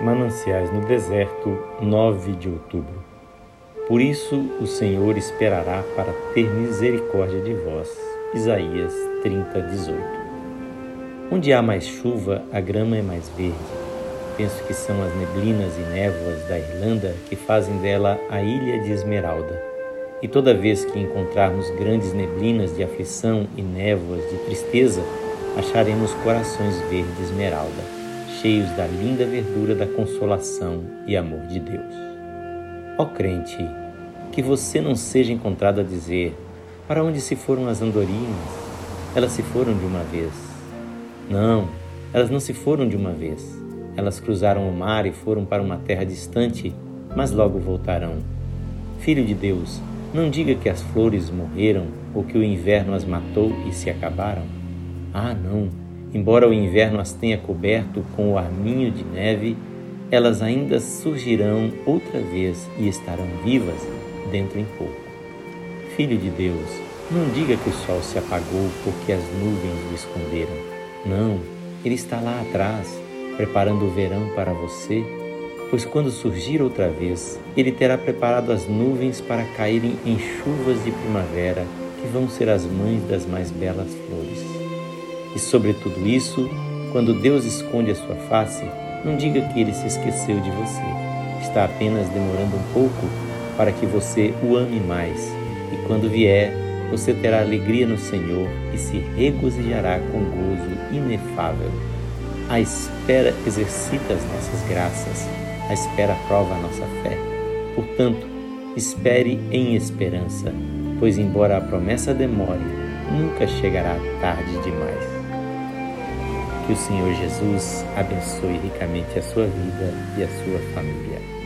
Mananciais no Deserto, 9 de outubro. Por isso o Senhor esperará para ter misericórdia de vós. Isaías 30, 18. Onde há mais chuva, a grama é mais verde. Penso que são as neblinas e névoas da Irlanda que fazem dela a ilha de Esmeralda. E toda vez que encontrarmos grandes neblinas de aflição e névoas de tristeza, acharemos corações verde esmeralda, cheios da linda verdura da consolação e amor de Deus. Ó crente, que você não seja encontrado a dizer: Para onde se foram as andorinhas? Elas se foram de uma vez. Não, elas não se foram de uma vez. Elas cruzaram o mar e foram para uma terra distante, mas logo voltarão. Filho de Deus, não diga que as flores morreram ou que o inverno as matou e se acabaram. Ah, não! Embora o inverno as tenha coberto com o arminho de neve, elas ainda surgirão outra vez e estarão vivas dentro em pouco. Filho de Deus, não diga que o sol se apagou porque as nuvens o esconderam. Não, ele está lá atrás, preparando o verão para você, pois quando surgir outra vez, ele terá preparado as nuvens para caírem em chuvas de primavera que vão ser as mães das mais belas flores. E sobre tudo isso, quando Deus esconde a sua face, não diga que ele se esqueceu de você. Está apenas demorando um pouco para que você o ame mais. E quando vier, você terá alegria no Senhor e se regozijará com gozo inefável. A espera exercita as nossas graças, a espera prova a nossa fé. Portanto, espere em esperança, pois, embora a promessa demore, nunca chegará tarde demais. Que o Senhor Jesus abençoe ricamente a sua vida e a sua família.